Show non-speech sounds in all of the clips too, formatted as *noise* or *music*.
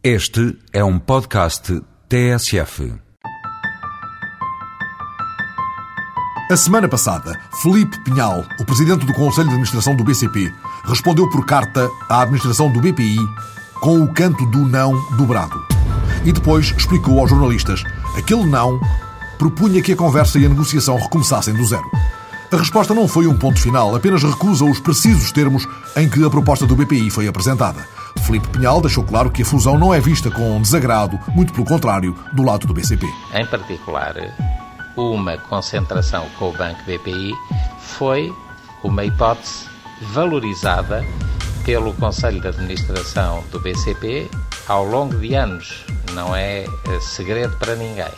Este é um podcast TSF. A semana passada, Felipe Pinhal, o presidente do Conselho de Administração do BCP, respondeu por carta à administração do BPI com o canto do não dobrado. E depois explicou aos jornalistas: aquele não propunha que a conversa e a negociação recomeçassem do zero. A resposta não foi um ponto final, apenas recusa os precisos termos em que a proposta do BPI foi apresentada. Felipe Pinhal deixou claro que a fusão não é vista com desagrado, muito pelo contrário, do lado do BCP. Em particular, uma concentração com o Banco BPI foi uma hipótese valorizada pelo Conselho de Administração do BCP ao longo de anos. Não é segredo para ninguém.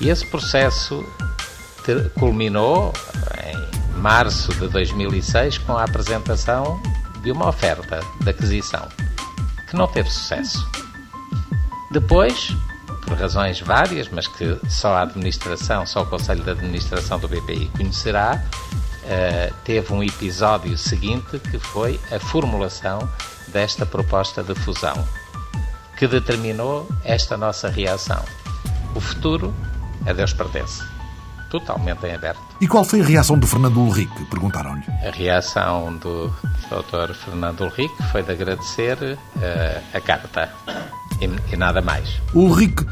E esse processo culminou em março de 2006 com a apresentação de uma oferta de aquisição que não teve sucesso. Depois, por razões várias, mas que só a administração, só o Conselho de Administração do BPI conhecerá, teve um episódio seguinte que foi a formulação desta proposta de fusão, que determinou esta nossa reação. O futuro a Deus pertence totalmente em aberto. E qual foi a reação do Fernando Ulrich? Perguntaram-lhe. A reação do Dr. Fernando Ulrich foi de agradecer uh, a carta e, e, nada mais. Ulrich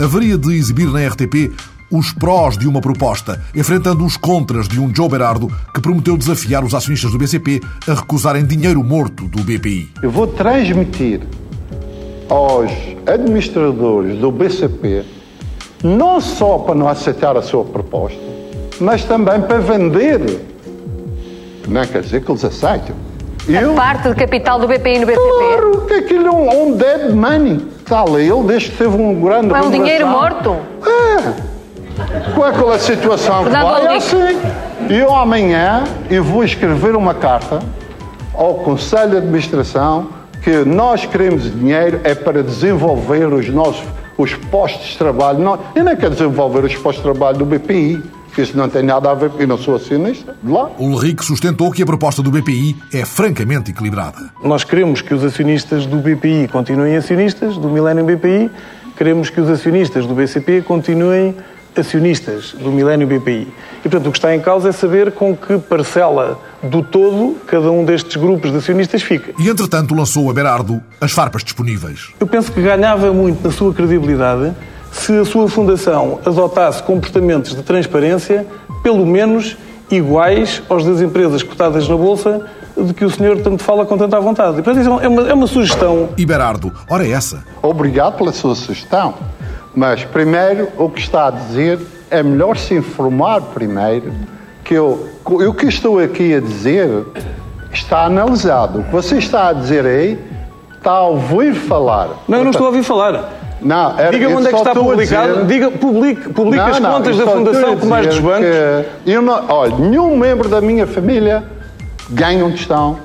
haveria de exibir na RTP os prós de uma proposta, enfrentando os contras de um Joe Berardo que prometeu desafiar os acionistas do BCP a recusarem dinheiro morto do BPI. Eu vou transmitir aos administradores do BCP não só para não aceitar a sua proposta, mas também para vender. Não quer dizer que eles aceitem. A Eu, parte do capital do BPI no BCP? Claro, que aquilo é um, um dead money. Está ali, ele desde que teve um grande Não é um dinheiro morto? É. Com aquela situação que vai, é assim. Eu amanhã eu vou escrever uma carta ao Conselho de Administração que nós queremos dinheiro é para desenvolver os nossos os postos de trabalho. Não, eu nem quero desenvolver os postos de trabalho do BPI, que isso não tem nada a ver, eu não sou acionista de lá. O Ulrich sustentou que a proposta do BPI é francamente equilibrada. Nós queremos que os acionistas do BPI continuem acionistas, do Millennium BPI, queremos que os acionistas do BCP continuem acionistas do Milênio BPI. E, portanto, o que está em causa é saber com que parcela do todo cada um destes grupos de acionistas fica. E, entretanto, lançou a Berardo as farpas disponíveis. Eu penso que ganhava muito na sua credibilidade se a sua fundação adotasse comportamentos de transparência, pelo menos iguais aos das empresas cotadas na Bolsa, de que o senhor tanto fala com tanta vontade. E, portanto, é uma, é uma sugestão. E Berardo, ora é essa. Obrigado pela sua sugestão. Mas, primeiro, o que está a dizer é melhor se informar primeiro que eu, o que estou aqui a dizer está analisado. O que você está a dizer aí está a ouvir falar. Não, eu não estou a ouvir falar. Não, era, Diga-me onde é que está publicado. Dizer... Diga, publique, publique não, as não, contas da Fundação como as dos bancos. Eu não, olha, nenhum membro da minha família ganha um tostão,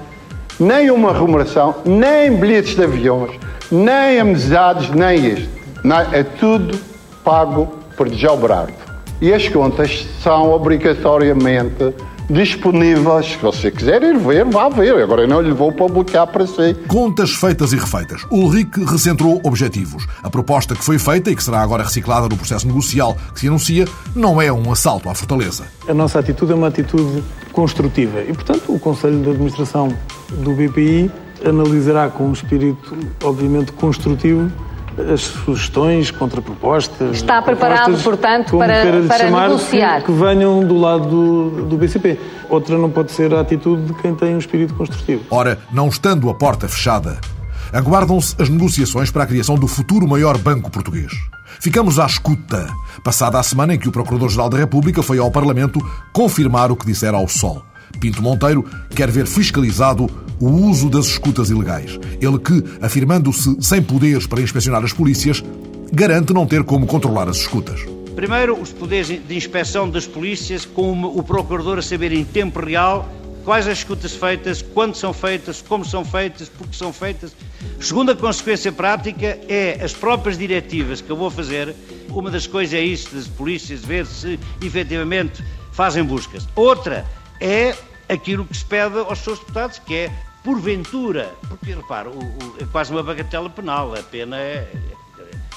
nem uma remuneração, nem bilhetes de aviões, nem amizades, nem isto. Não, é tudo pago por Gelbrardo. E as contas são obrigatoriamente disponíveis. Se você quiser ir ver, vá ver. Agora eu não lhe vou publicar para si. Contas feitas e refeitas. Ulrich recentrou objetivos. A proposta que foi feita e que será agora reciclada no processo negocial que se anuncia não é um assalto à fortaleza. A nossa atitude é uma atitude construtiva e, portanto, o Conselho de Administração do BPI analisará com um espírito, obviamente, construtivo as sugestões, contrapropostas. Está preparado, portanto, para, para chamar, negociar. Que, que, venham do lado do, do BCP. Outra não pode ser a atitude de quem tem um espírito construtivo. Ora, não estando a porta fechada, aguardam-se as negociações para a criação do futuro maior banco português. Ficamos à escuta, passada a semana em que o Procurador-Geral da República foi ao Parlamento confirmar o que dissera ao Sol. Pinto Monteiro quer ver fiscalizado o uso das escutas ilegais. Ele que, afirmando-se sem poderes para inspecionar as polícias, garante não ter como controlar as escutas. Primeiro, os poderes de inspeção das polícias, com o procurador a saber em tempo real quais as escutas feitas, quando são feitas, como são feitas, porque são feitas. Segunda consequência prática é as próprias diretivas que eu vou fazer. Uma das coisas é isso, das polícias, ver se efetivamente fazem buscas. Outra é aquilo que se pede aos seus deputados, que é porventura, porque repara, o, o, é quase uma bagatela penal, a pena é.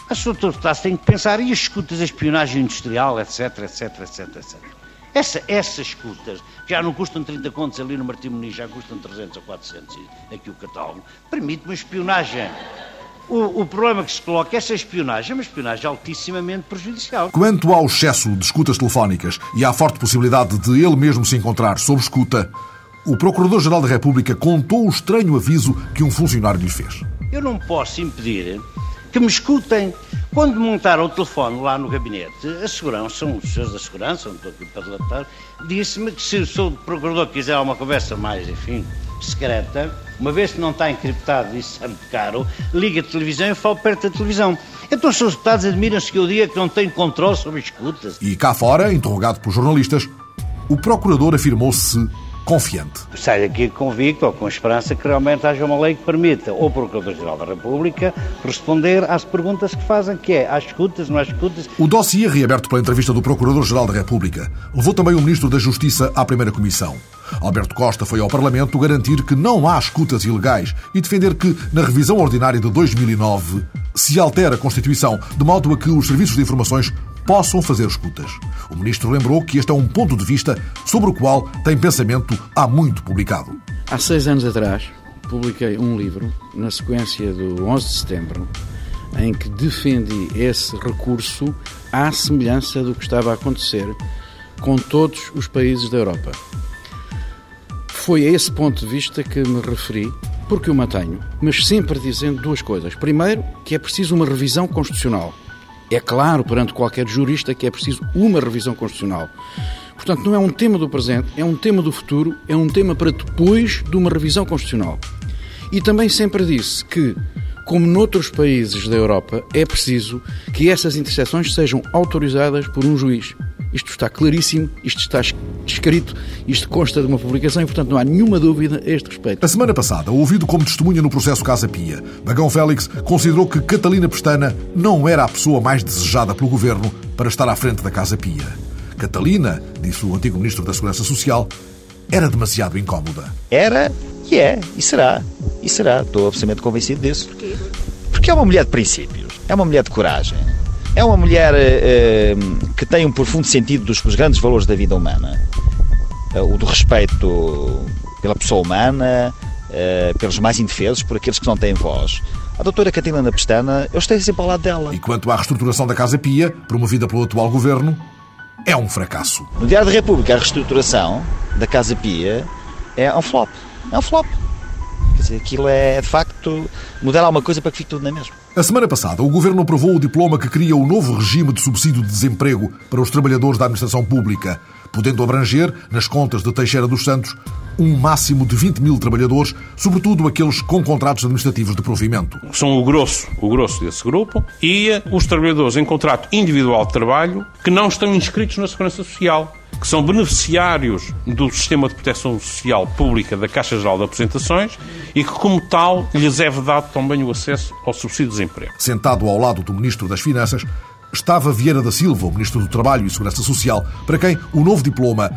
As autoridades têm que pensar, e as escutas, a espionagem industrial, etc, etc, etc, etc. Essa, essas escutas, que já não custam 30 contos ali no Martim Muniz, já custam 300 ou 400 aqui o catálogo, permite uma espionagem. O, o, problema que se coloca é essa espionagem, é uma espionagem altissimamente prejudicial. Quanto ao excesso de escutas telefónicas e à forte possibilidade de ele mesmo se encontrar sob escuta, o Procurador-Geral da República contou o estranho aviso que um funcionário lhe fez. Eu não posso impedir que me escutem. Quando montaram o telefone lá no gabinete, a segurança, são os senhores da segurança, não estou aqui para relatar, disse-me que se o seu procurador quiser uma conversa mais, enfim, secreta, uma vez que não está encriptado, isso é muito caro, liga a televisão e fala perto da televisão. Então os seus deputados admiram-se que eu diga que não tenho controle sobre escutas. E cá fora, interrogado por jornalistas, o procurador afirmou-se confiante. Sai daqui convicto ou com esperança que realmente haja uma lei que permita ao Procurador-Geral da República responder às perguntas que fazem, que é, há escutas, não há escutas. O dossiê reaberto pela entrevista do Procurador-Geral da República levou também o Ministro da Justiça à primeira comissão. Alberto Costa foi ao Parlamento garantir que não há escutas ilegais e defender que, na revisão ordinária de 2009, se altera a Constituição de modo a que os serviços de informações possam fazer escutas. O ministro lembrou que este é um ponto de vista sobre o qual tem pensamento há muito publicado. Há seis anos atrás, publiquei um livro, na sequência do 11 de setembro, em que defendi esse recurso à semelhança do que estava a acontecer com todos os países da Europa. Foi a esse ponto de vista que me referi, porque o mantenho, mas sempre dizendo duas coisas. Primeiro, que é preciso uma revisão constitucional é claro perante qualquer jurista que é preciso uma revisão constitucional. Portanto, não é um tema do presente, é um tema do futuro, é um tema para depois de uma revisão constitucional. E também sempre disse que, como noutros países da Europa, é preciso que essas interseções sejam autorizadas por um juiz. Isto está claríssimo, isto está escrito, isto consta de uma publicação e, portanto, não há nenhuma dúvida a este respeito. A semana passada, ouvido como testemunha no processo Casa Pia, Bagão Félix considerou que Catalina Pestana não era a pessoa mais desejada pelo governo para estar à frente da Casa Pia. Catalina, disse o antigo ministro da Segurança Social, era demasiado incómoda. Era e é, e será. E será, estou absolutamente convencido disso. Porquê? Porque é uma mulher de princípios, é uma mulher de coragem, é uma mulher eh, que tem um profundo sentido dos, dos grandes valores da vida humana. Eh, o do respeito pela pessoa humana, eh, pelos mais indefesos, por aqueles que não têm voz. A doutora Catarina Pestana, eu estou sempre ao lado dela. E quanto à reestruturação da Casa Pia, promovida pelo atual governo, é um fracasso. No Diário da República, a reestruturação da Casa Pia é um flop. É um flop. Quer dizer, aquilo é, de facto, mudar alguma coisa para que fique tudo na mesma. A semana passada, o Governo aprovou o diploma que cria o novo regime de subsídio de desemprego para os trabalhadores da administração pública, podendo abranger, nas contas de Teixeira dos Santos, um máximo de 20 mil trabalhadores, sobretudo aqueles com contratos administrativos de provimento. São o grosso, o grosso desse grupo e os trabalhadores em contrato individual de trabalho que não estão inscritos na Segurança Social que são beneficiários do sistema de proteção social pública da Caixa Geral de Apresentações e que, como tal, lhes é vedado também o acesso ao subsídio de desemprego. Sentado ao lado do Ministro das Finanças, estava Vieira da Silva, o Ministro do Trabalho e Segurança Social, para quem o novo diploma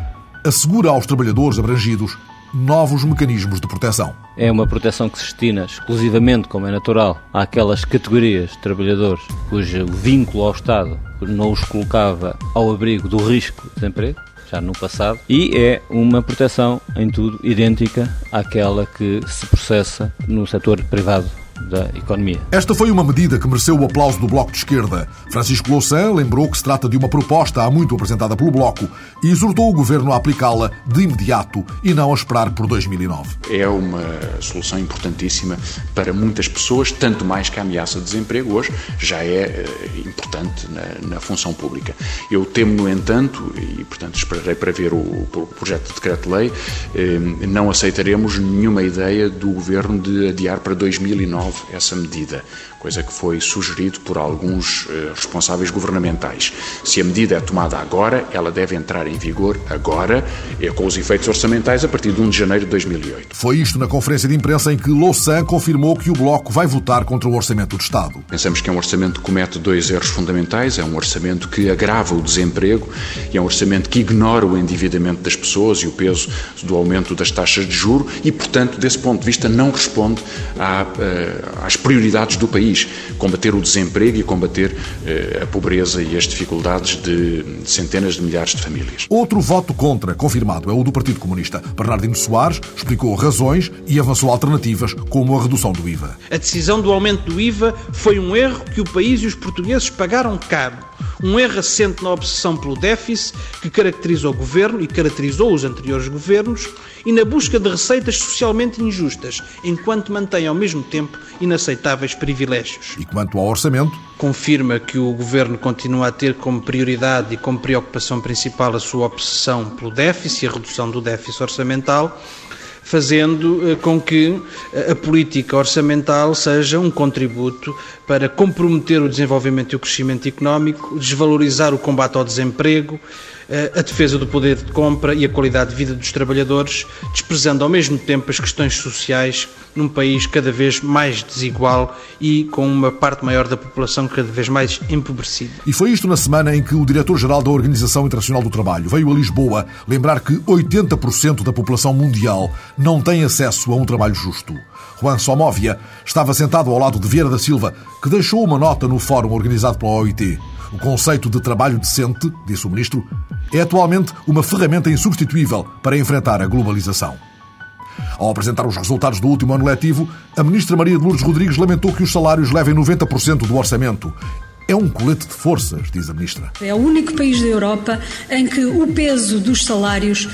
assegura aos trabalhadores abrangidos novos mecanismos de proteção. É uma proteção que se destina exclusivamente, como é natural, àquelas categorias de trabalhadores cujo vínculo ao Estado não os colocava ao abrigo do risco de desemprego já no passado, e é uma proteção em tudo idêntica àquela que se processa no setor privado da economia. Esta foi uma medida que mereceu o aplauso do Bloco de Esquerda. Francisco Louçã lembrou que se trata de uma proposta há muito apresentada pelo Bloco e exortou o Governo a aplicá-la de imediato e não a esperar por 2009. É uma solução importantíssima para muitas pessoas, tanto mais que a ameaça de desemprego hoje já é eh, importante na, na função pública. Eu temo, no entanto, e portanto esperarei para ver o, o projeto de decreto-lei, eh, não aceitaremos nenhuma ideia do Governo de adiar para 2009 essa medida, coisa que foi sugerido por alguns uh, responsáveis governamentais. Se a medida é tomada agora, ela deve entrar em vigor agora, e com os efeitos orçamentais a partir de 1 de janeiro de 2008. Foi isto na conferência de imprensa em que Louçã confirmou que o Bloco vai votar contra o Orçamento do Estado. Pensamos que é um orçamento que comete dois erros fundamentais. É um orçamento que agrava o desemprego e é um orçamento que ignora o endividamento das pessoas e o peso do aumento das taxas de juro e, portanto, desse ponto de vista, não responde à, eh, às prioridades do país. Combater o desemprego e combater eh, a pobreza e as dificuldades de centenas de milhares de famílias. Outro voto contra, confirmado, é o do Partido Comunista. Bernardino Soares explicou razões e avançou alternativas, como a redução do IVA. A decisão do aumento do IVA foi um erro que o país e os portugueses pagaram caro. Um erro assente na obsessão pelo déficit que caracteriza o governo e caracterizou os anteriores governos e na busca de receitas socialmente injustas, enquanto mantém ao mesmo tempo inaceitáveis privilégios. E quanto ao orçamento? Confirma que o governo continua a ter como prioridade e como preocupação principal a sua obsessão pelo déficit e a redução do déficit orçamental fazendo eh, com que eh, a política orçamental seja um contributo para comprometer o desenvolvimento e o crescimento económico, desvalorizar o combate ao desemprego, eh, a defesa do poder de compra e a qualidade de vida dos trabalhadores, desprezando ao mesmo tempo as questões sociais num país cada vez mais desigual e com uma parte maior da população cada vez mais empobrecida. E foi isto na semana em que o diretor-geral da Organização Internacional do Trabalho veio a Lisboa lembrar que 80% da população mundial não tem acesso a um trabalho justo. Juan Somóvia estava sentado ao lado de Vieira da Silva, que deixou uma nota no fórum organizado pela OIT. O conceito de trabalho decente, disse o ministro, é atualmente uma ferramenta insubstituível para enfrentar a globalização. Ao apresentar os resultados do último ano letivo, a ministra Maria de Lourdes Rodrigues lamentou que os salários levem 90% do orçamento é um colete de forças, diz a ministra. É o único país da Europa em que o peso dos salários uh,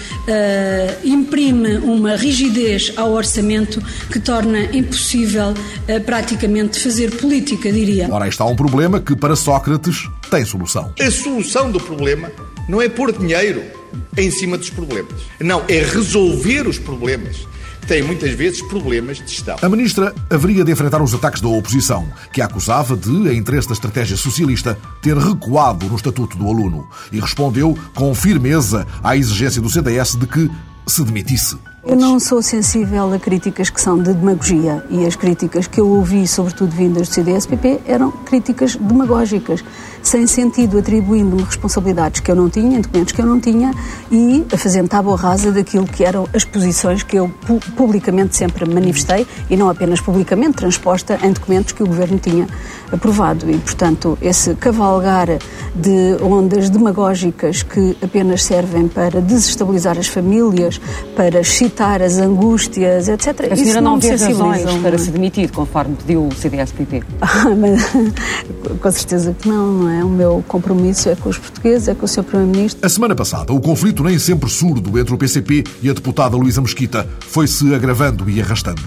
imprime uma rigidez ao orçamento que torna impossível uh, praticamente fazer política, diria. Ora, está um problema que, para Sócrates, tem solução. A solução do problema não é pôr dinheiro em cima dos problemas. Não, é resolver os problemas têm muitas vezes problemas de gestão. A ministra haveria de enfrentar os ataques da oposição, que a acusava de, em interesse da estratégia socialista, ter recuado no estatuto do aluno e respondeu com firmeza à exigência do CDS de que se demitisse. Eu não sou sensível a críticas que são de demagogia e as críticas que eu ouvi, sobretudo vindas do CDS-PP, eram críticas demagógicas, sem sentido, atribuindo-me responsabilidades que eu não tinha, em documentos que eu não tinha e fazendo tábua rasa daquilo que eram as posições que eu publicamente sempre manifestei e não apenas publicamente, transposta em documentos que o Governo tinha aprovado. E, portanto, esse cavalgar de ondas demagógicas que apenas servem para desestabilizar as famílias, para excitar as angústias, etc. A senhora não, não vê razões para se demitir, conforme pediu o CDS-PP? *laughs* com certeza que não, não é? O meu compromisso é com os portugueses, é com o Sr. Primeiro-Ministro. A semana passada, o conflito nem sempre surdo entre o PCP e a deputada Luísa Mesquita foi-se agravando e arrastando.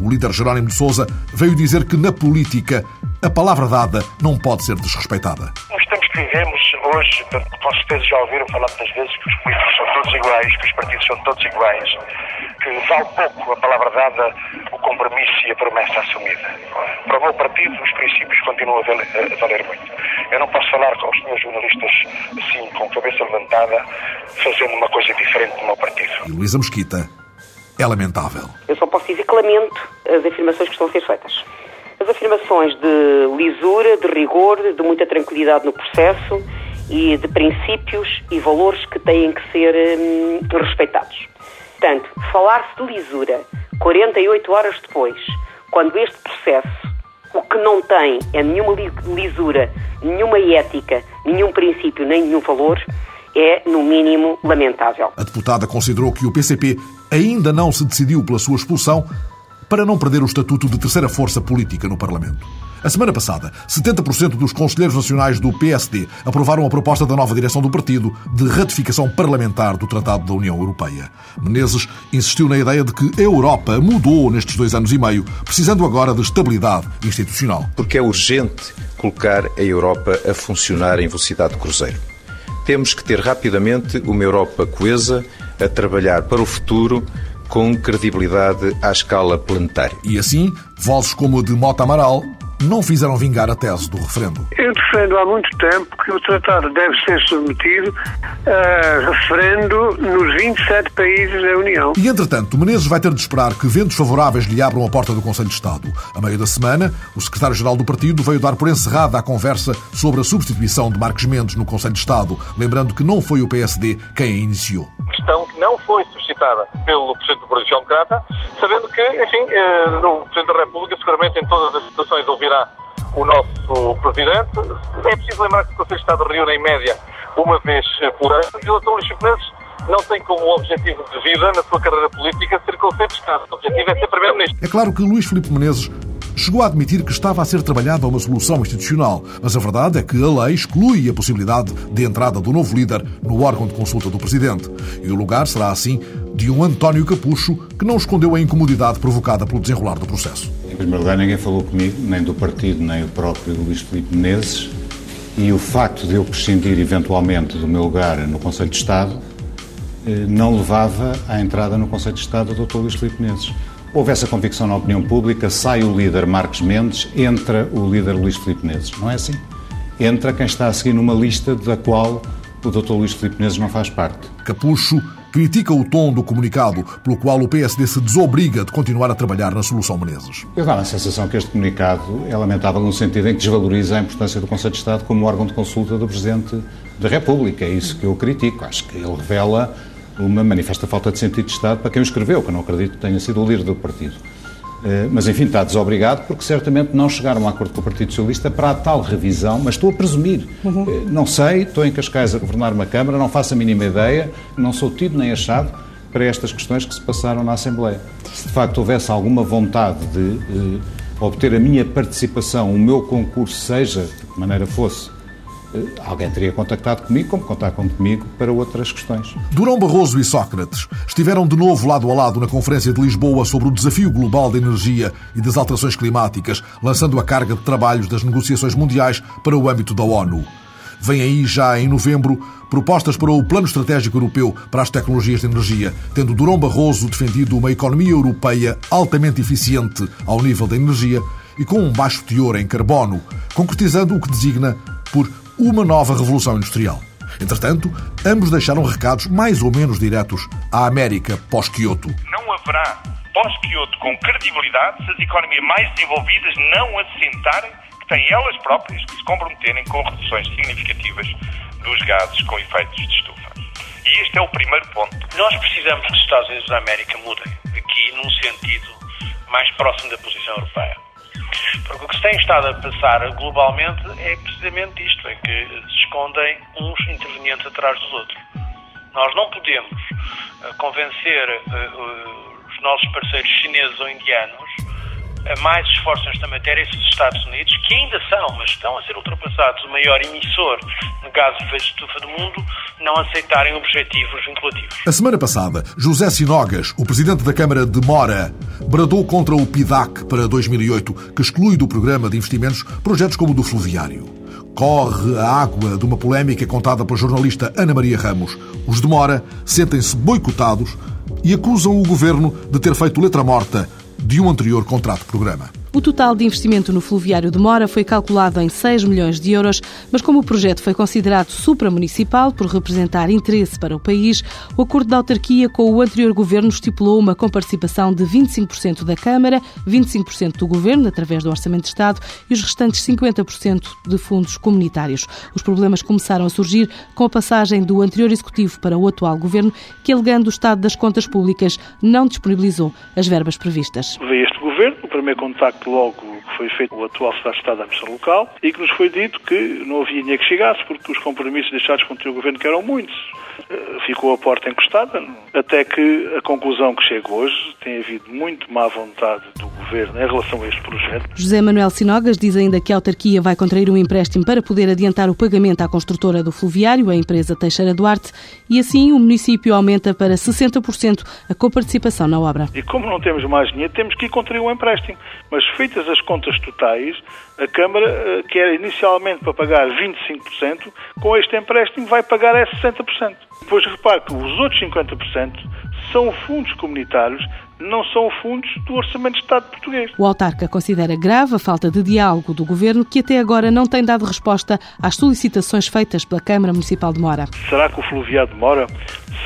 O líder Jerónimo de Sousa veio dizer que na política a palavra dada não pode ser desrespeitada. Nos tempos que vivemos hoje, com certeza já ouviram falar muitas vezes que os políticos são todos iguais, que os partidos são todos iguais, que vale pouco a palavra dada, o compromisso e a promessa assumida. Para o meu partido, os princípios continuam a valer, muito. Eu não posso falar com os meus jornalistas assim, com cabeça levantada, fazendo uma coisa diferente do meu partido. E Luísa Mosquita é lamentável. Eu só posso dizer que lamento as afirmações que estão a ser feitas. As afirmações de lisura, de rigor, de muita tranquilidade no processo e de princípios e valores que têm que ser hum, respeitados. Portanto, falar-se de lisura 48 horas depois, quando este processo o que não tem é nenhuma lisura, nenhuma ética, nenhum princípio, nem nenhum valor, é, no mínimo, lamentável. A deputada considerou que o PCP ainda não se decidiu pela sua expulsão para não perder o estatuto de terceira força política no Parlamento. A semana passada, 70% dos conselheiros nacionais do PSD aprovaram a proposta da nova direção do partido de ratificação parlamentar do Tratado da União Europeia. Menezes insistiu na ideia de que a Europa mudou nestes dois anos e meio, precisando agora de estabilidade institucional. Porque é urgente colocar a Europa a funcionar em velocidade de cruzeiro. Temos que ter rapidamente uma Europa coesa a trabalhar para o futuro com credibilidade à escala planetária. E assim, vozes como a de Mota Amaral não fizeram vingar a tese do referendo. Eu defendo há muito tempo que o tratado deve ser submetido a referendo nos 27 países da União. E, entretanto, Menezes vai ter de esperar que ventos favoráveis lhe abram a porta do Conselho de Estado. A meio da semana, o secretário-geral do partido veio dar por encerrada a conversa sobre a substituição de Marcos Mendes no Conselho de Estado, lembrando que não foi o PSD quem a iniciou. Questão que não foi suscitada pelo Presidente do Partido Democrata, sabendo que, enfim, eh, o Presidente da República seguramente em todas as situações ouvirá o nosso Presidente. É preciso lembrar que o Conselho de Estado reúne em média uma vez por ano e o Dr. Luís Menezes não tem como objetivo de vida na sua carreira política ser Conselho de Estado. O objetivo é ser Primeiro-Ministro. É claro que Luís Filipe Menezes chegou a admitir que estava a ser trabalhada uma solução institucional, mas a verdade é que a lei exclui a possibilidade de entrada do novo líder no órgão de consulta do Presidente. E o lugar será, assim, de um António Capucho que não escondeu a incomodidade provocada pelo desenrolar do processo. Em primeiro lugar, ninguém falou comigo, nem do partido, nem o próprio Luís Filipe Menezes, e o facto de eu prescindir eventualmente do meu lugar no Conselho de Estado eh, não levava à entrada no Conselho de Estado do Dr. Luís Filipe Menezes. Houve essa convicção na opinião pública, sai o líder Marcos Mendes, entra o líder Luís Filipe Menezes. Não é assim? Entra quem está a seguir numa lista da qual o Dr. Luís Filipe Menezes não faz parte. Capucho critica o tom do comunicado pelo qual o PSD se desobriga de continuar a trabalhar na solução Menezes. Eu dá a sensação que este comunicado é lamentável no sentido em que desvaloriza a importância do Conselho de Estado como órgão de consulta do Presidente da República. É isso que eu critico. Acho que ele revela uma manifesta falta de sentido de Estado para quem o escreveu, que eu não acredito que tenha sido o líder do partido. Eh, mas, enfim, está desobrigado porque certamente não chegaram a um acordo com o Partido Socialista para a tal revisão, mas estou a presumir. Uhum. Eh, não sei, estou em Cascais a governar uma Câmara, não faço a mínima ideia, não sou tido nem achado para estas questões que se passaram na Assembleia. Se de facto houvesse alguma vontade de uh, obter a minha participação, o meu concurso, seja de que maneira fosse, alguém teria contactado comigo, como contactam comigo para outras questões. Durão Barroso e Sócrates estiveram de novo lado a lado na Conferência de Lisboa sobre o desafio global da energia e das alterações climáticas, lançando a carga de trabalhos das negociações mundiais para o âmbito da ONU. Vem aí já em novembro propostas para o Plano Estratégico Europeu para as Tecnologias de Energia, tendo Durão Barroso defendido uma economia europeia altamente eficiente ao nível da energia e com um baixo teor em carbono, concretizando o que designa por uma nova revolução industrial. Entretanto, ambos deixaram recados mais ou menos diretos à América pós-Kyoto. Não haverá pós-Kyoto com credibilidade se as economias mais desenvolvidas não assentarem que têm elas próprias que se comprometerem com reduções significativas dos gases com efeitos de estufa. E este é o primeiro ponto. Nós precisamos que os Estados Unidos da América mudem aqui num sentido mais próximo da posição europeia. Porque o que se tem estado a passar globalmente é precisamente isto, é que se escondem uns intervenientes atrás dos outros. Nós não podemos uh, convencer uh, os nossos parceiros chineses ou indianos a mais esforços nesta matéria esses Estados Unidos, que ainda são, mas estão a ser ultrapassados, o maior emissor de gases de efeito de estufa do mundo, não aceitarem objetivos vinculativos. A semana passada, José Sinogas, o presidente da Câmara de Mora, bradou contra o PIDAC para 2008, que exclui do programa de investimentos projetos como o do fluviário. Corre a água de uma polémica contada pela jornalista Ana Maria Ramos. Os de Mora sentem-se boicotados e acusam o governo de ter feito letra morta de um anterior contrato-programa. O total de investimento no fluviário de Mora foi calculado em 6 milhões de euros, mas como o projeto foi considerado supramunicipal por representar interesse para o país, o acordo de autarquia com o anterior governo estipulou uma comparticipação de 25% da Câmara, 25% do governo, através do Orçamento de Estado, e os restantes 50% de fundos comunitários. Os problemas começaram a surgir com a passagem do anterior executivo para o atual governo, que, alegando o estado das contas públicas, não disponibilizou as verbas previstas. Governo, o primeiro contacto logo que foi feito o atual Secretário de Estado da Local e que nos foi dito que não havia dinheiro que chegasse porque os compromissos deixados com o governo, que eram muitos, ficou a porta encostada, até que a conclusão que chega hoje tem havido muito má vontade do governo em relação a este projeto. José Manuel Sinogas diz ainda que a autarquia vai contrair um empréstimo para poder adiantar o pagamento à construtora do fluviário, a empresa Teixeira Duarte, e assim o município aumenta para 60% a coparticipação na obra. E como não temos mais dinheiro, temos que ir contrair um empréstimo. Mas feitas as contas totais, a Câmara, eh, que era inicialmente para pagar 25%, com este empréstimo vai pagar é 60%. Depois repare que os outros 50% são fundos comunitários, não são fundos do Orçamento de Estado português. O autarca considera grave a falta de diálogo do governo, que até agora não tem dado resposta às solicitações feitas pela Câmara Municipal de Mora. Será que o fluviado de Mora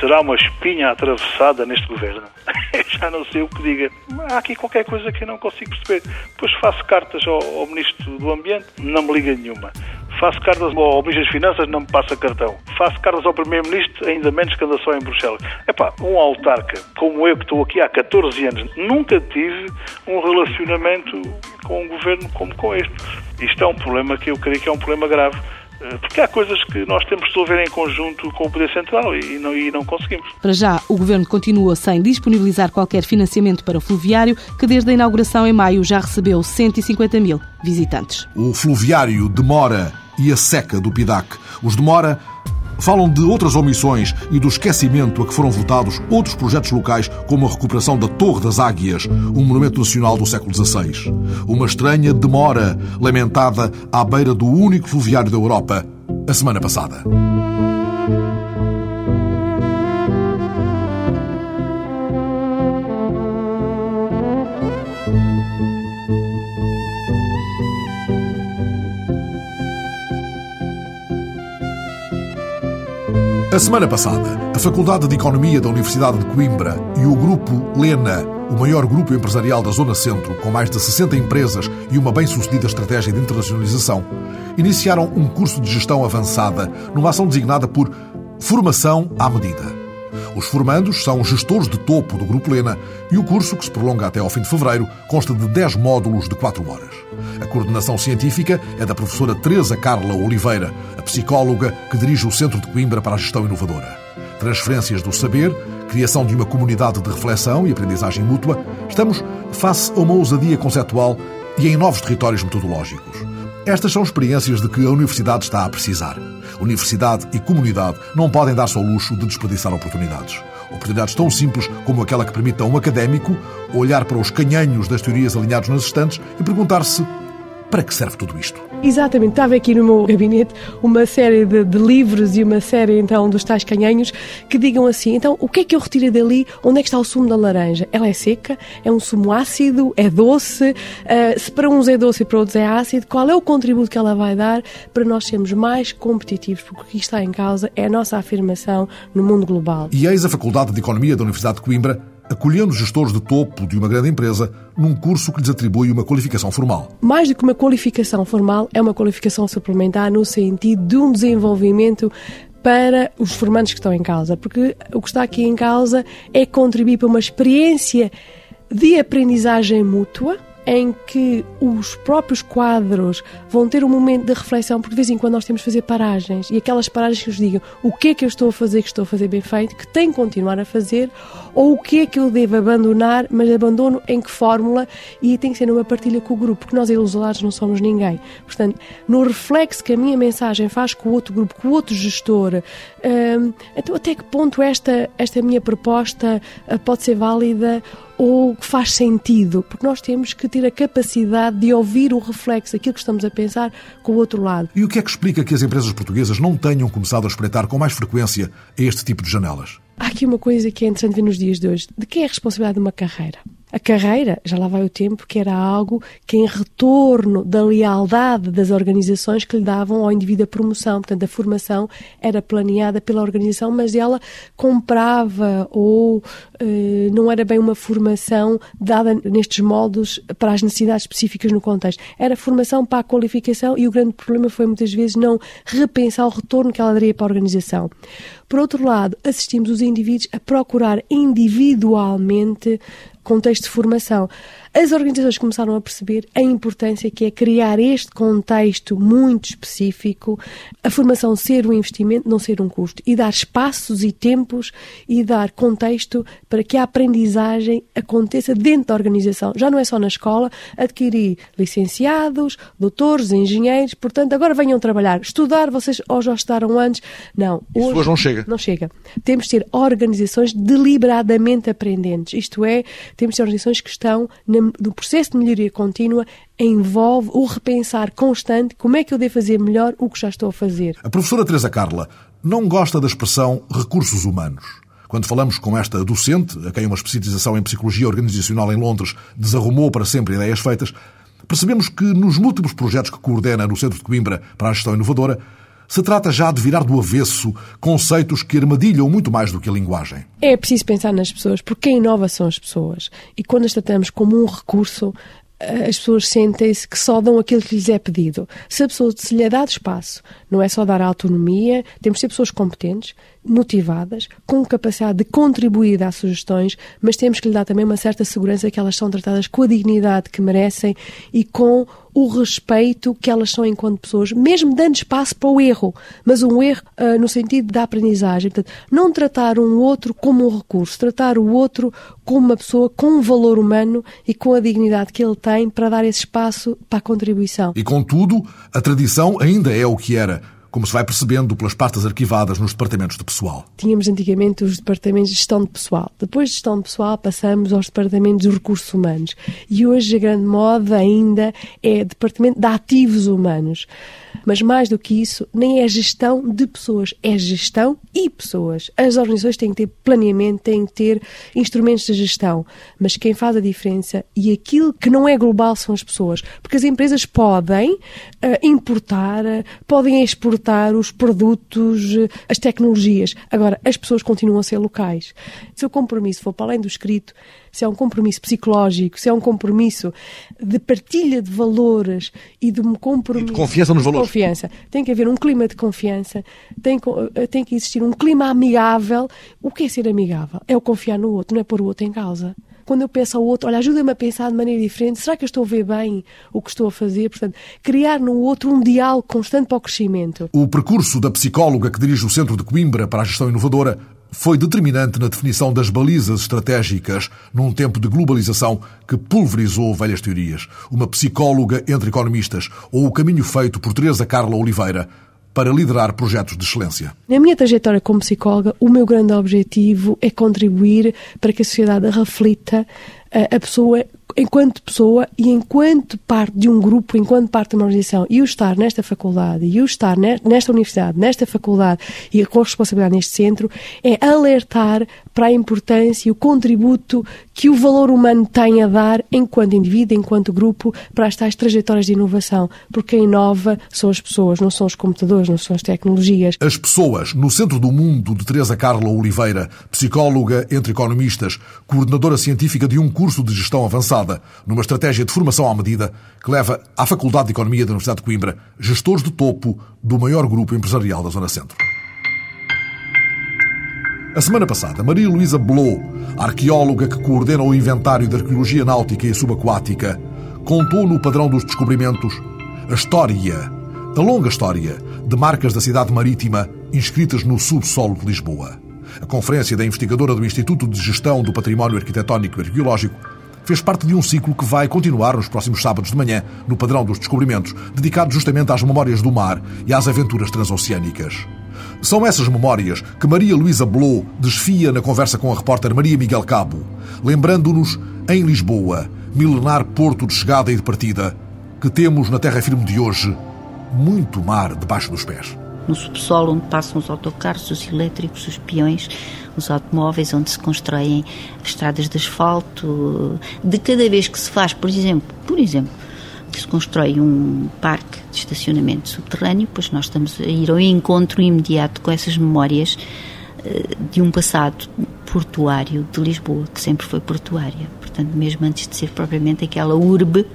será uma espinha atravessada neste governo? *laughs* Já não sei o que diga. Há aqui qualquer coisa que eu não consigo perceber. Depois faço cartas ao, ao Ministro do Ambiente, não me liga nenhuma. Faço cartas ao Ministro das Finanças, não me passa cartão. Faço cartas ao Primeiro-Ministro, ainda menos que anda só em Bruxelas. Epá, um autarca como eu, que estou aqui há 14 anos, nunca tive um relacionamento com um governo como com este. Isto é um problema que eu creio que é um problema grave. Eh, porque há coisas que nós temos de resolver em conjunto com o Poder Central e não, e não conseguimos. Para já, o Governo continua sem disponibilizar qualquer financiamento para o fluviário, que desde a inauguração em maio já recebeu 150 mil visitantes. O fluviário demora e a seca do PIDAC. Os demora falam de outras omissões e do esquecimento a que foram votados outros projetos locais, como a recuperação da Torre das Águias, um monumento nacional do século XVI. Uma estranha demora lamentada à beira do único fluviário da Europa, a semana passada. A semana passada, a Faculdade de Economia da Universidade de Coimbra e o Grupo Lena, o maior grupo empresarial da Zona Centro, com mais de 60 empresas e uma bem-sucedida estratégia de internacionalização, iniciaram um curso de gestão avançada numa ação designada por Formação à Medida. Os formandos são gestores de topo do Grupo Lena e o curso, que se prolonga até ao fim de fevereiro, consta de 10 módulos de 4 horas. A coordenação científica é da professora Teresa Carla Oliveira, a psicóloga que dirige o Centro de Coimbra para a Gestão Inovadora. Transferências do saber, criação de uma comunidade de reflexão e aprendizagem mútua, estamos face a uma ousadia conceptual e em novos territórios metodológicos. Estas são experiências de que a universidade está a precisar. Universidade e comunidade não podem dar-se ao luxo de desperdiçar oportunidades. Oportunidades tão simples como aquela que permite a um académico olhar para os canhanhos das teorias alinhados nas estantes e perguntar-se para que serve tudo isto? Exatamente, estava aqui no meu gabinete uma série de, de, livros e uma série então dos tais canhanhos que digam assim, então o que é que eu retiro dali? Onde é que está o sumo da laranja? Ela é seca? É um sumo ácido? É doce? Uh, se para uns é doce e para outros é ácido, qual é o contributo que ela vai dar para nós sermos mais competitivos? Porque o que está em causa é a nossa afirmação no mundo global. E eis a Faculdade de Economia da Universidade de Coimbra acolhendo gestores de topo de uma grande empresa num curso que lhes atribui uma qualificação formal. Mais do que uma qualificação formal, é uma qualificação suplementar no sentido de um desenvolvimento para os formandos que estão em causa, porque o que está aqui em causa é contribuir para uma experiência de aprendizagem mútua em que os próprios quadros vão ter um momento de reflexão, porque de vez em quando nós temos de fazer paragens e aquelas paragens que nos digam o que é que eu estou a fazer, que estou a fazer bem feito, que tenho que continuar a fazer, ou o que é que eu devo abandonar, mas abandono em que fórmula e tem que ser numa partilha com o grupo, porque nós ilusolados não somos ninguém. Portanto, no reflexo que a minha mensagem faz com o outro grupo, com o outro gestor, hum, então até que ponto esta, esta minha proposta uh, pode ser válida ou que faz sentido, porque nós temos que ter a capacidade de ouvir o reflexo daquilo que estamos a pensar com o outro lado. E o que é que explica que as empresas portuguesas não tenham começado a espreitar com mais frequência este tipo de janelas? Há aqui uma coisa que é interessante ver nos dias de hoje. De quem é a responsabilidade de uma carreira? A carreira, já lá vai o tempo, que era algo que, em retorno da lealdade das organizações que lhe davam ao indivíduo a promoção, portanto, a formação era planeada pela organização, mas ela comprava ou eh, não era bem uma formação dada nestes modos para as necessidades específicas no contexto. Era formação para a qualificação e o grande problema foi muitas vezes não repensar o retorno que ela daria para a organização. Por outro lado, assistimos os indivíduos a procurar individualmente contexto de formação. As organizações começaram a perceber a importância que é criar este contexto muito específico, a formação ser um investimento, não ser um custo, e dar espaços e tempos e dar contexto para que a aprendizagem aconteça dentro da organização. Já não é só na escola, adquirir licenciados, doutores, engenheiros, portanto, agora venham trabalhar. Estudar, vocês ou já estudaram antes? Não. Hoje, hoje não chega. Não chega. Temos de ter organizações deliberadamente aprendentes, isto é, temos de ter organizações que estão no processo de melhoria contínua envolve o repensar constante como é que eu devo fazer melhor o que já estou a fazer. A professora Teresa Carla não gosta da expressão recursos humanos. Quando falamos com esta docente, a quem uma especialização em psicologia organizacional em Londres desarrumou para sempre ideias feitas, percebemos que nos múltiplos projetos que coordena no Centro de Coimbra para a Gestão Inovadora, se trata já de virar do avesso conceitos que armadilham muito mais do que a linguagem. É preciso pensar nas pessoas, porque quem inova são as pessoas. E quando as tratamos como um recurso, as pessoas sentem-se que só dão aquilo que lhes é pedido. Se a pessoa se lhe é dado espaço, não é só dar autonomia, temos de ser pessoas competentes, motivadas, com capacidade de contribuir a sugestões, mas temos que lhe dar também uma certa segurança que elas são tratadas com a dignidade que merecem e com o respeito que elas são enquanto pessoas, mesmo dando espaço para o erro, mas um erro uh, no sentido da aprendizagem. Portanto, não tratar um outro como um recurso, tratar o outro como uma pessoa com um valor humano e com a dignidade que ele tem para dar esse espaço para a contribuição. E contudo, a tradição ainda é o que era como se vai percebendo pelas pastas arquivadas nos departamentos de pessoal. Tínhamos antigamente os departamentos de gestão de pessoal. Depois de gestão de pessoal passamos aos departamentos de recursos humanos. E hoje a grande moda ainda é departamento de ativos humanos. Mas mais do que isso, nem é gestão de pessoas, é gestão e pessoas. As organizações têm que ter planeamento, têm que ter instrumentos de gestão. Mas quem faz a diferença e aquilo que não é global são as pessoas. Porque as empresas podem uh, importar, uh, podem exportar os produtos, uh, as tecnologias. Agora, as pessoas continuam a ser locais. Se o compromisso for para além do escrito, se é um compromisso psicológico, se é um compromisso de partilha de valores e de um compromisso. E de confiança nos valores. Confiança. Tem que haver um clima de confiança, tem, eh, tem que existir um clima amigável. O que é ser amigável? É o confiar no outro, não é pôr o outro em causa quando eu penso ao outro, olha, ajuda-me a pensar de maneira diferente, será que eu estou a ver bem o que estou a fazer? Portanto, criar no outro um diálogo constante para o crescimento. O percurso da psicóloga que dirige o Centro de Coimbra para a Gestão Inovadora foi determinante na definição das balizas estratégicas num tempo de globalização que pulverizou velhas teorias. Uma psicóloga entre economistas ou o caminho feito por Teresa Carla Oliveira para liderar projetos de excelência. Na minha trajetória como psicóloga, o meu grande objetivo é contribuir para que a sociedade reflita eh, a pessoa enquanto pessoa e enquanto parte de um grupo, enquanto parte de uma organização, e o estar nesta faculdade, e o estar nesta universidade, nesta faculdade e com responsabilidade neste centro, é alertar para a importância e o contributo que o valor humano tem a dar enquanto indivíduo, enquanto grupo, para as tais trajetórias de inovação. Porque quem inova são as pessoas, não são os computadores, não são as tecnologias. As pessoas, no centro do mundo de Teresa Carla Oliveira, psicóloga entre economistas, coordenadora científica de um curso de gestão avançada numa estratégia de formação à medida que leva à Faculdade de Economia da Universidade de Coimbra gestores de topo do maior grupo empresarial da Zona Centro. A semana passada, Maria Luísa Blô, arqueóloga que coordena o inventário de arqueologia náutica e subaquática, contou no padrão dos descobrimentos a história, a longa história, de marcas da cidade marítima inscritas no subsolo de Lisboa. A conferência da investigadora do Instituto de Gestão do Património Arquitetónico e Arqueológico fez parte de um ciclo que vai continuar nos próximos sábados de manhã, no Padrão dos Descobrimentos, dedicado justamente às memórias do mar e às aventuras transoceânicas. São essas memórias que Maria Luísa Blô desfia na conversa com a repórter Maria Miguel Cabo, lembrando-nos, em Lisboa, milenar porto de chegada e de partida, que temos na terra firme de hoje muito mar debaixo dos pés no subsolo onde passam os autocarros, os elétricos, os peões, os automóveis, onde se constroem estradas de asfalto. De cada vez que se faz, por exemplo, por exemplo, que se constrói um parque de estacionamento subterrâneo, pois nós estamos a ir ao encontro imediato com essas memórias eh, de um passado portuário de Lisboa, que sempre foi portuária. Portanto, mesmo antes de ser propriamente aquela urbe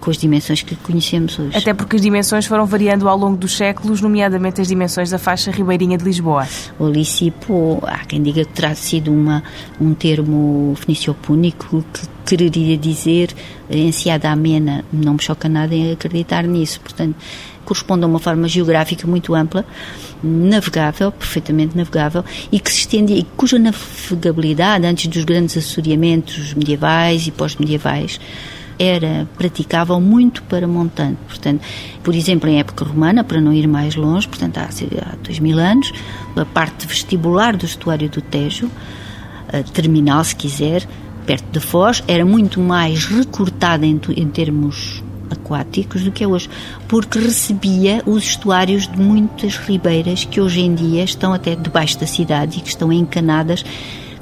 com as dimensões que conhecemos hoje. Até porque as dimensões foram variando ao longo dos séculos, nomeadamente as dimensões da faixa ribeirinha de Lisboa. O Licipo, há quem diga que terá sido uma, um termo feniciopúnico que quereria dizer enseada amena. Não me choca nada em acreditar nisso. Portanto, corresponde a uma forma geográfica muito ampla, navegável, perfeitamente navegável, e que se estende, e cuja navegabilidade, antes dos grandes assoriamentos medievais e pós-medievais, era praticável muito para montante. Portanto, por exemplo, em época romana, para não ir mais longe, portanto, há, há dois mil anos, a parte vestibular do estuário do Tejo, terminal, se quiser, perto da Foz, era muito mais recortada em, em termos aquáticos do que é hoje, porque recebia os estuários de muitas ribeiras que hoje em dia estão até debaixo da cidade e que estão encanadas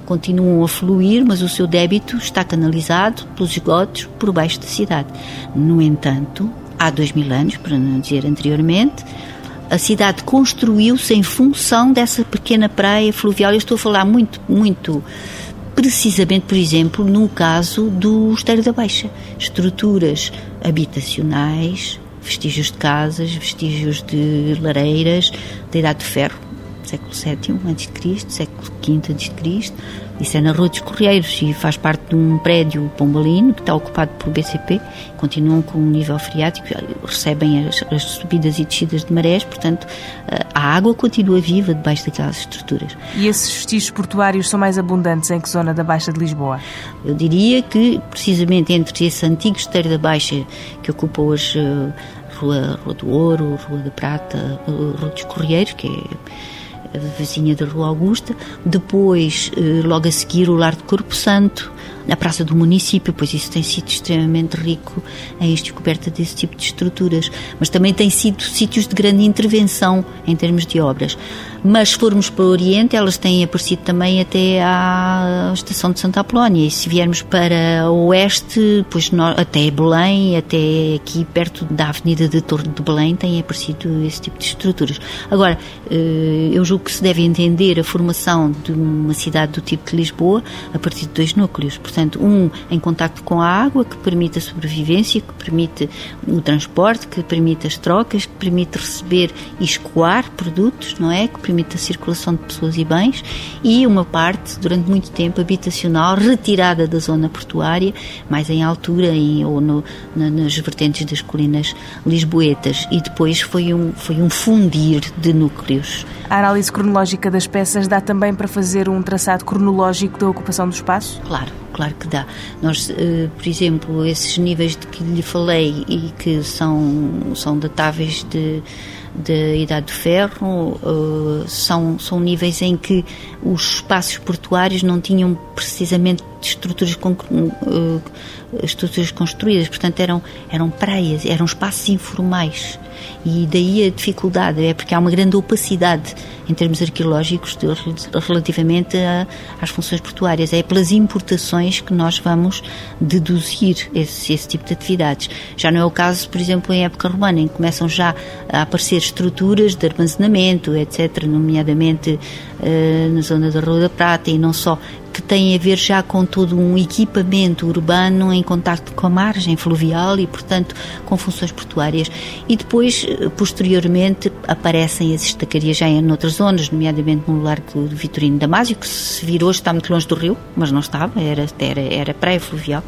continuam a fluir, mas o seu débito está canalizado pelos esgotos por baixo da cidade. No entanto, há dois mil anos, para não dizer anteriormente, a cidade construiu-se em função dessa pequena praia fluvial. Eu estou a falar muito, muito precisamente, por exemplo, no caso do Esteiro da Baixa. Estruturas habitacionais, vestígios de casas, vestígios de lareiras da Idade de Ferro, século VII a.C., século V a.C., isso é na Rua dos Correios e faz parte de um prédio pombalino que está ocupado pelo BCP. Continuam com um nível freático, recebem as, as subidas e descidas de marés, portanto, a água continua viva debaixo daquelas estruturas. E esses vestígios portuários são mais abundantes em que zona da Baixa de Lisboa? Eu diria que, precisamente entre esse antigo esteiro da Baixa, que ocupa hoje uh, Rua, Rua do Ouro, Rua da Prata, uh, Rua dos Correios, que é vizinha da Rua Augusta, depois, eh, logo a seguir, o Lar de Corpo Santo, na Praça do Município, pois isso tem sido extremamente rico em descoberta desse tipo de estruturas, mas também tem sido sítios de grande intervenção em termos de obras. Mas se formos para o Oriente, elas têm aparecido também até à estação de Santa Apolónia. E se viermos para o Oeste, pois até Belém, até aqui perto da Avenida de Torre de Belém, têm aparecido esse tipo de estruturas. Agora, eh, eu julgo que se deve entender a formação de uma cidade do tipo de Lisboa a partir de dois núcleos. Portanto, um em contacto com a água, que permite a sobrevivência, que permite o transporte, que permite as trocas, que permite receber e escoar produtos, não é? Que permite a circulação de pessoas e bens, e uma parte, durante muito tempo, habitacional, retirada da zona portuária, mais em altura em, ou no, na, nas vertentes das colinas lisboetas, e depois foi um, foi um fundir de núcleos. A análise cronológica das peças dá também para fazer um traçado cronológico da ocupação do espaço? Claro, claro que dá. Nós, eh, por exemplo, esses níveis de que lhe falei e que são, são datáveis de da Idade do Ferro, uh, são, são níveis em que os espaços portuários não tinham precisamente estruturas, con, uh, estruturas construídas, portanto eram, eram praias, eram espaços informais. E daí a dificuldade, é porque há uma grande opacidade em termos arqueológicos de, relativamente a, às funções portuárias. É pelas importações que nós vamos deduzir esse, esse tipo de atividades. Já não é o caso, por exemplo, em época romana, em que começam já a aparecer estruturas de armazenamento, etc., nomeadamente uh, na zona da Rua da Prata e não só, que têm a ver já com todo um equipamento urbano em contacto com a margem fluvial e, portanto, com funções portuárias. E depois, eh, posteriormente, aparecem as estacarias já em outras zonas, nomeadamente no Largo de Vitorino Damásio, que se vir hoje está muito longe do rio, mas não estava, era, era, era praia fluvial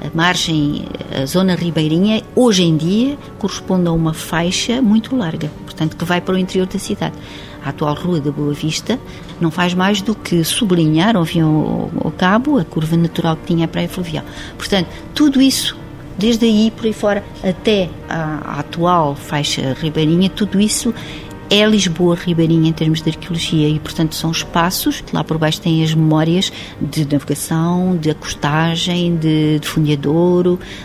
a margem, a zona ribeirinha, hoje em dia corresponde a uma faixa muito larga, portanto, que vai para o interior da cidade a atual Rua da Boa Vista, não faz mais do que sublinhar, ao fim ao, cabo, a curva natural que tinha a praia fluvial. Portanto, tudo isso desde aí por aí fora até a, a, atual faixa ribeirinha, tudo isso é Lisboa Ribeirinha em termos de arqueologia e, portanto, são espaços que lá por baixo têm as memórias de navegação, de acostagem, de, de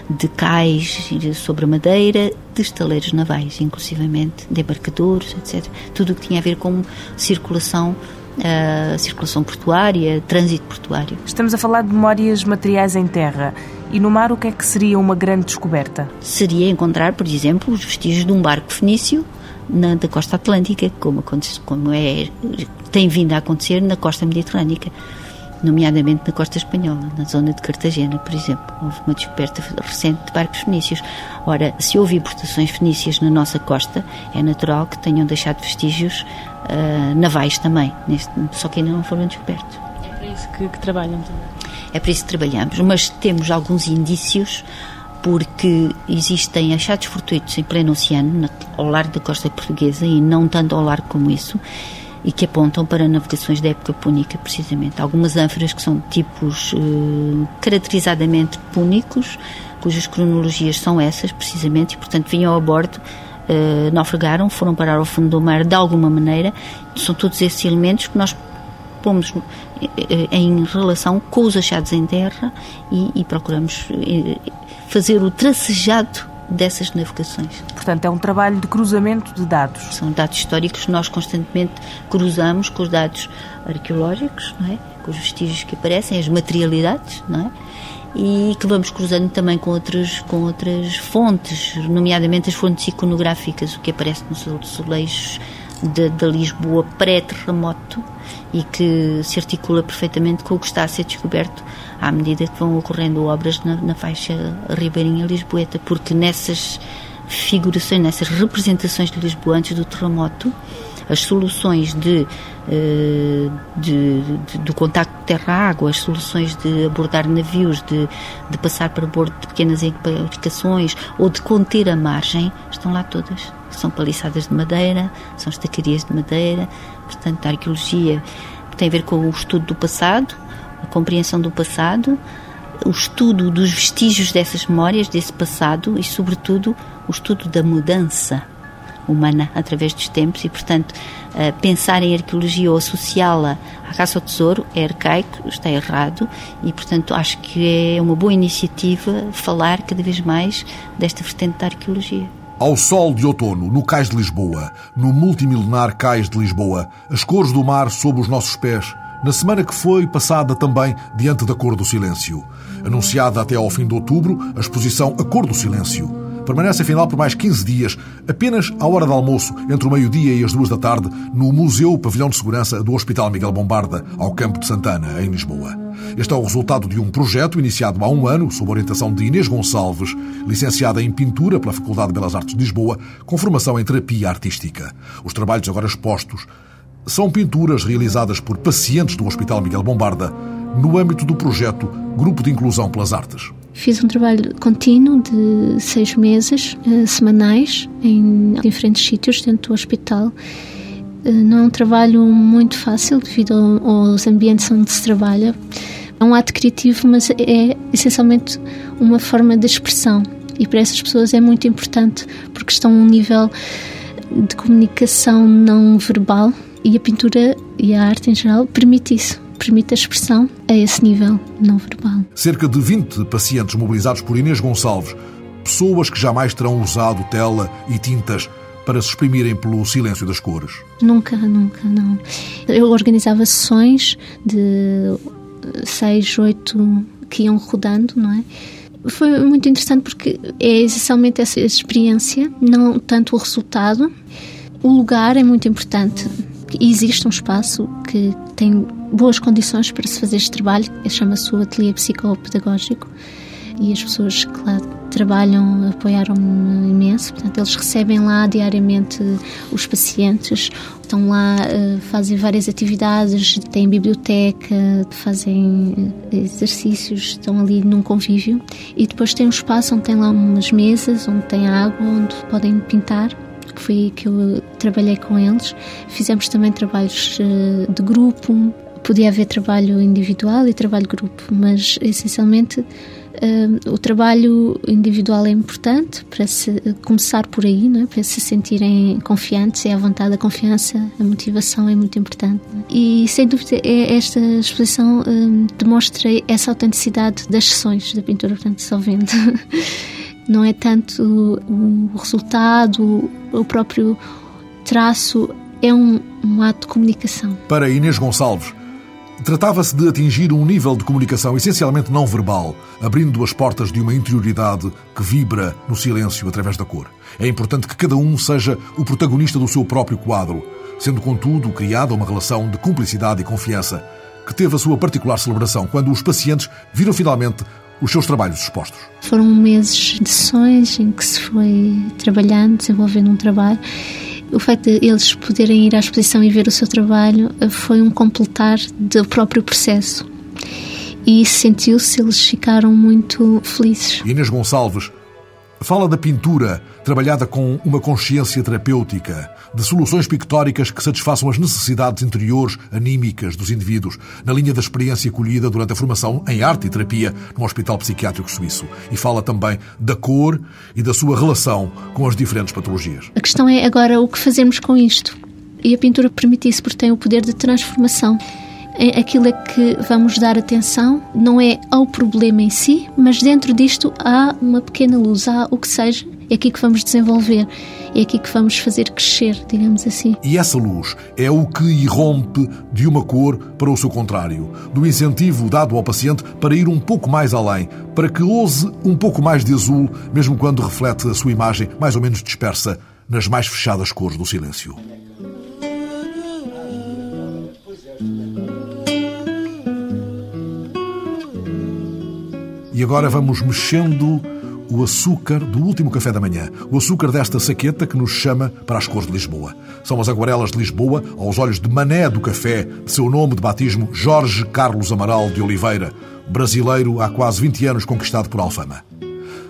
de cais sobre a madeira, de estaleiros navais, inclusivamente, de embarcadores, etc. Tudo o que tinha a ver com circulação uh, circulação portuária, trânsito portuário. Estamos a falar de memórias materiais em terra. E no mar, o que é que seria uma grande descoberta? Seria encontrar, por exemplo, os vestígios de um barco fenício na, da costa atlântica, como, como é, tem vindo a acontecer na costa mediterrânica, nomeadamente na costa espanhola, na zona de Cartagena, por exemplo. Houve uma descoberta recente de barcos fenícios. Ora, se houve importações fenícias na nossa costa, é natural que tenham deixado vestígios uh, navais também, neste, só que ainda não foram descobertos. É para isso que, que trabalham também? É para isso que trabalhamos, mas temos alguns indícios porque existem achados fortuitos em pleno oceano, ao largo da costa portuguesa, e não tanto ao largo como isso, e que apontam para navegações da época púnica, precisamente. Algumas ânforas que são tipos eh, caracterizadamente púnicos, cujas cronologias são essas, precisamente, e portanto vinham a bordo, eh, naufragaram, foram parar ao fundo do mar de alguma maneira. São todos esses elementos que nós pomos eh, em relação com os achados em terra e, e procuramos fazer o tracejado dessas navegações. Portanto, é um trabalho de cruzamento de dados. São dados históricos que nós constantemente cruzamos com os dados arqueológicos, não é? com os vestígios que aparecem, as materialidades, não é? e que vamos cruzando também com outras, com outras fontes, nomeadamente as fontes iconográficas, o que aparece nos azulejos da Lisboa pré-terremoto e que se articula perfeitamente com o que está a ser descoberto à medida que vão ocorrendo obras na, na faixa ribeirinha lisboeta, porque nessas figurações, nessas representações de Lisboa antes do terremoto, as soluções de, eh, de, de, do contacto terra-água, as soluções de abordar navios, de, de passar para bordo de pequenas embarcações ou de conter a margem, estão lá todas. São paliçadas de madeira, são estacarias de madeira, portanto, a arqueologia tem a ver com o estudo do passado, compreensão do passado, o estudo dos vestígios dessas memórias, desse passado e, sobretudo, o estudo da mudança humana através dos tempos e, portanto, eh, pensar em arqueologia ou associá-la à caça ao tesouro é arcaico, está errado e, portanto, acho que é uma boa iniciativa falar cada vez mais desta vertente da arqueologia. Ao sol de outono, no Cais de Lisboa, no multimilenar Cais de Lisboa, as cores do mar sob os nossos pés, na semana que foi passada também diante da Cor do Silêncio. Anunciada até ao fim de outubro, a exposição A Cor do Silêncio Permanece afinal por mais 15 dias, apenas à hora de almoço, entre o meio-dia e as duas da tarde, no Museu Pavilhão de Segurança do Hospital Miguel Bombarda, ao Campo de Santana, em Lisboa. Este é o resultado de um projeto iniciado há um ano, sob orientação de Inês Gonçalves, licenciada em Pintura pela Faculdade de Belas Artes de Lisboa, com formação em Terapia Artística. Os trabalhos agora expostos são pinturas realizadas por pacientes do Hospital Miguel Bombarda, no âmbito do projeto Grupo de Inclusão pelas Artes. Fiz um trabalho contínuo de seis meses, uh, semanais, em diferentes sítios dentro do hospital. Uh, não é um trabalho muito fácil devido aos ambientes onde se trabalha. É um ato criativo, mas é essencialmente uma forma de expressão. E para essas pessoas é muito importante porque estão a um nível de comunicação não verbal e a pintura e a arte em geral permite isso permite a expressão a esse nível não verbal. Cerca de 20 pacientes mobilizados por Inês Gonçalves, pessoas que jamais terão usado tela e tintas para se exprimirem pelo silêncio das cores. Nunca, nunca, não. Eu organizava sessões de seis, oito que iam rodando, não é? Foi muito interessante porque é essencialmente essa experiência, não tanto o resultado. O lugar é muito importante. Existe um espaço que tem boas condições para se fazer este trabalho, chama-se o Ateliê Psicopedagógico e as pessoas que lá trabalham apoiaram-me imenso. Portanto, eles recebem lá diariamente os pacientes, estão lá, eh, fazem várias atividades, têm biblioteca, fazem eh, exercícios, estão ali num convívio e depois tem um espaço onde tem lá umas mesas, onde tem água, onde podem pintar que foi aí que eu trabalhei com eles. Fizemos também trabalhos eh, de grupo, podia haver trabalho individual e trabalho grupo, mas essencialmente uh, o trabalho individual é importante para se, começar por aí, não é? para se sentirem confiantes e à vontade. A confiança, a motivação é muito importante. E sem dúvida é, esta exposição demonstra essa autenticidade das sessões da pintura, portanto, só vendo. *laughs* não é tanto o resultado, o próprio traço, é um, um ato de comunicação. Para Inês Gonçalves, Tratava-se de atingir um nível de comunicação essencialmente não verbal, abrindo as portas de uma interioridade que vibra no silêncio através da cor. É importante que cada um seja o protagonista do seu próprio quadro, sendo contudo criada uma relação de cumplicidade e confiança, que teve a sua particular celebração quando os pacientes viram finalmente os seus trabalhos expostos. Foram meses de sessões em que se foi trabalhando, desenvolvendo um trabalho o facto de eles poderem ir à exposição e ver o seu trabalho eh, foi um completar do próprio processo. E sentiu-se, eles ficaram muito felizes. Inês Gonçalves fala da pintura trabalhada com uma consciência terapêutica, de soluções pictóricas que satisfaçam as necessidades interiores, anímicas dos indivíduos, na linha da experiência colhida durante a formação em arte e terapia no Hospital Psiquiátrico Suíço. E fala também da cor e da sua relação com as diferentes patologias. A questão é agora o que fazemos com isto. E a pintura permite isso porque tem o poder de transformação é aquilo é que vamos dar atenção não é ao problema em si, mas dentro disto há uma pequena luz, há o que seja, é aqui que vamos desenvolver, é aqui que vamos fazer crescer, digamos assim. E essa luz é o que irrompe de uma cor para o seu contrário, do incentivo dado ao paciente para ir um pouco mais além, para que ouse um pouco mais de azul, mesmo quando reflete a sua imagem mais ou menos dispersa nas mais fechadas cores do silêncio. E agora vamos mexendo o açúcar do último café da manhã, o açúcar desta saqueta que nos chama para as cores de Lisboa. São as aguarelas de Lisboa, aos olhos de Mané do Café, de seu nome de batismo Jorge Carlos Amaral de Oliveira, brasileiro há quase 20 anos conquistado por Alfama.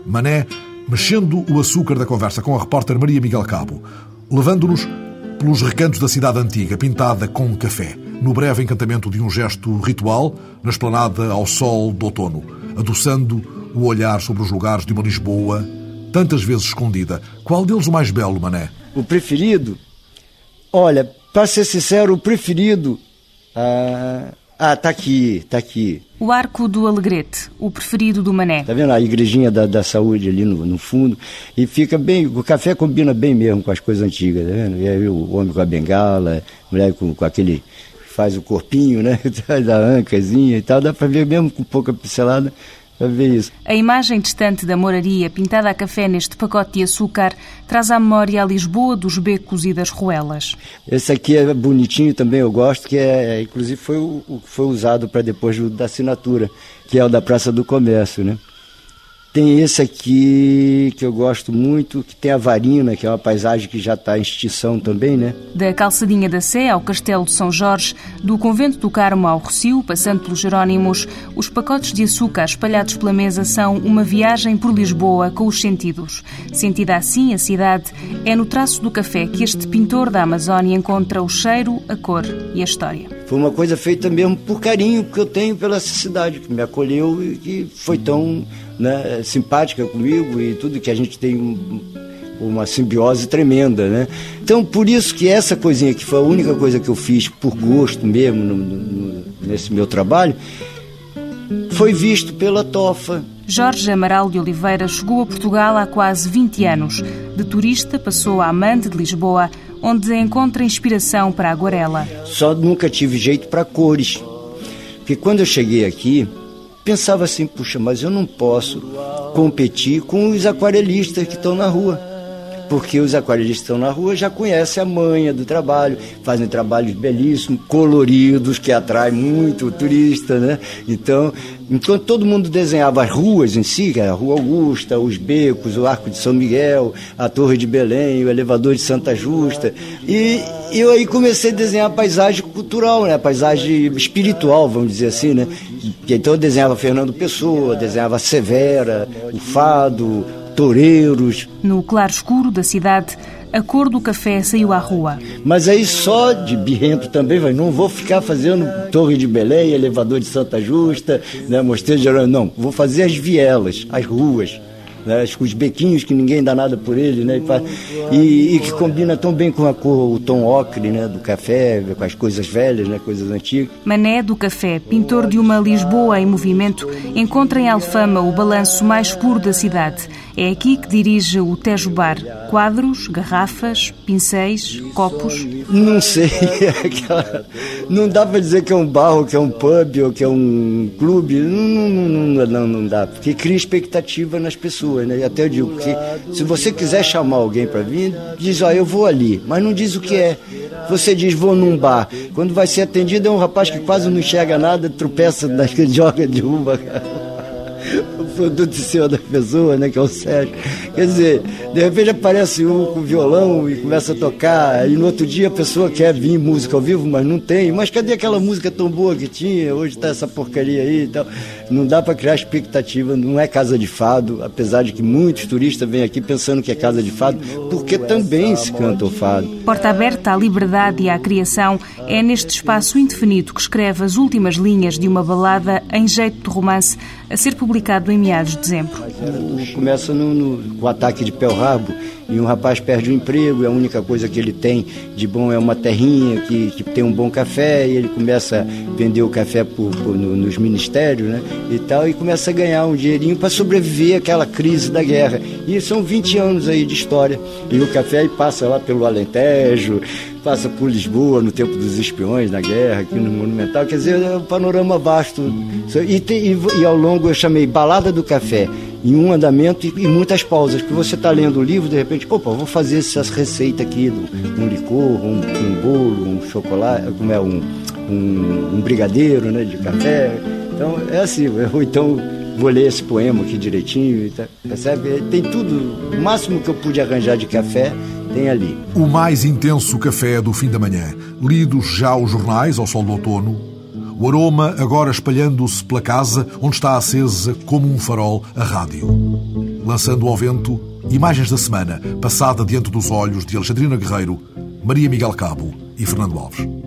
Mané mexendo o açúcar da conversa com a repórter Maria Miguel Cabo, levando-nos pelos recantos da cidade antiga, pintada com café, no breve encantamento de um gesto ritual, na esplanada ao sol do outono, adoçando o olhar sobre os lugares de uma Lisboa, tantas vezes escondida. Qual deles o mais belo, Mané? O preferido? Olha, para ser sincero, o preferido. Ah, ah, tá aqui, tá aqui. O Arco do Alegrete, o preferido do Mané. Tá vendo a igrejinha da, da saúde ali no, no, fundo? E fica bem, o café combina bem mesmo com as coisas antigas, tá vendo? E aí o homem com a bengala, a mulher com, com aquele, faz o corpinho, né? *laughs* da ancazinha e tal, dá para ver mesmo com pouca pincelada a ver isso. A imagem distante da moraria, pintada a café neste pacote de açúcar, traz à memória a Lisboa dos becos e das ruelas. Esse aqui é bonitinho também, eu gosto, que é, inclusive foi o, que foi usado para depois da assinatura, que é o da Praça do Comércio, né? Tem esse aqui que eu gosto muito, que tem a Varina, que é uma paisagem que já está em extinção também, né? Da Calçadinha da Sé ao Castelo de São Jorge, do Convento do Carmo ao Rocio, passando pelos Jerónimos, os pacotes de açúcar espalhados pela mesa são uma viagem por Lisboa com os sentidos. Sentida assim, a cidade é no traço do café que este pintor da Amazónia encontra o cheiro, a cor e a história. Foi uma coisa feita mesmo por carinho que eu tenho pela cidade, que me acolheu e que foi tão né, simpática comigo e tudo que a gente tem um, uma simbiose tremenda, né? Então, por isso que essa coisinha que foi a única coisa que eu fiz por gosto mesmo no, no, nesse meu trabalho, foi visto pela TOFA. Jorge Amaral de Oliveira chegou a Portugal há quase 20 anos. De turista, passou a amante de Lisboa, onde encontra inspiração para a aguarela. Só nunca tive jeito para cores. Porque quando eu cheguei aqui, pensava assim, puxa, mas eu não posso competir com os aquarelistas que estão na rua porque os aquarelistas estão na rua já conhecem a manha do trabalho, fazem trabalhos belíssimos, coloridos, que atraem muito o turista, né? Então, enquanto todo mundo desenhava as ruas em si, a Rua Augusta, os becos, o Arco de São Miguel, a Torre de Belém, o elevador de Santa Justa, e eu aí comecei a desenhar a paisagem cultural, né? A paisagem espiritual, vamos dizer assim, né? Então eu desenhava Fernando Pessoa, desenhava Severa, o Fado, toureiros. No claro escuro da cidade, a cor do café saiu à rua. Mas aí só de birrento também, vai, não vou ficar fazendo Torre de Belém, elevador de Santa Justa, né, Mosteiro de Jerónimo, não, vou fazer as vielas, as ruas né? os bequinhos que ninguém dá nada por ele, né? E, e, que combina tão bem com a cor, o tom ocre, né? Do café, com as coisas velhas, né? Coisas antigas. Mané do Café, pintor de uma Lisboa em movimento, encontra em Alfama o balanço mais puro da cidade. É aqui que dirige o Tejo Bar. Quadros, garrafas, pincéis, copos. Não sei. *laughs* não dá para dizer que é um bar, ou que é um pub, ou que é um clube. Não, não, não, não dá. Porque cria expectativa nas pessoas. Né? Até eu digo que se você quiser chamar alguém para vir, diz, ó, eu vou ali. Mas não diz o que é. Você diz, vou num bar. Quando vai ser atendido, é um rapaz que quase não enxerga nada, tropeça, *laughs* joga de uva o produto seu da pessoa, né, que é o Sérgio. Quer dizer, de repente aparece um com violão e começa a tocar, e no outro dia a pessoa quer vir música ao vivo, mas não tem. Mas cadê aquela música tão boa que tinha? Hoje está essa porcaria aí e tal. Não dá para criar expectativa, não é casa de fado, apesar de que muitos turistas vêm aqui pensando que é casa de fado, porque também se canta o fado. Porta aberta à liberdade e à criação é neste espaço indefinido que escreve as últimas linhas de uma balada em jeito de romance a ser publicado em meados de dezembro. Começa no, no, com o ataque de Pearl Harbor e um rapaz perde o emprego, e a única coisa que ele tem de bom é uma terrinha que, que tem um bom café, e ele começa a vender o café por, por no, nos ministérios né, e tal, e começa a ganhar um dinheirinho para sobreviver àquela crise da guerra. E são 20 anos aí de história. E o café aí passa lá pelo Alentejo, passa por Lisboa no tempo dos espiões, na guerra, aqui no Monumental. Quer dizer, é um panorama vasto. E, tem, e, e ao longo eu chamei Balada do Café em um andamento e, e muitas pausas, porque você está lendo o livro, de repente, opa, vou fazer essa receita aqui, um licor, um, um bolo, um chocolate, como é, um, um, um, brigadeiro né, de café. Então é assim, ou então vou ler esse poema aqui direitinho, tá, percebe? Tem tudo, o máximo que eu pude arranjar de café tem ali. O mais intenso café do fim da manhã, lidos já os jornais ao sol do outono, o aroma agora espalhando-se pela casa onde está acesa como um farol a rádio. Lançando ao vento imagens da semana passada diante dos olhos de Alexandrina Guerreiro, Maria Miguel Cabo e Fernando Alves.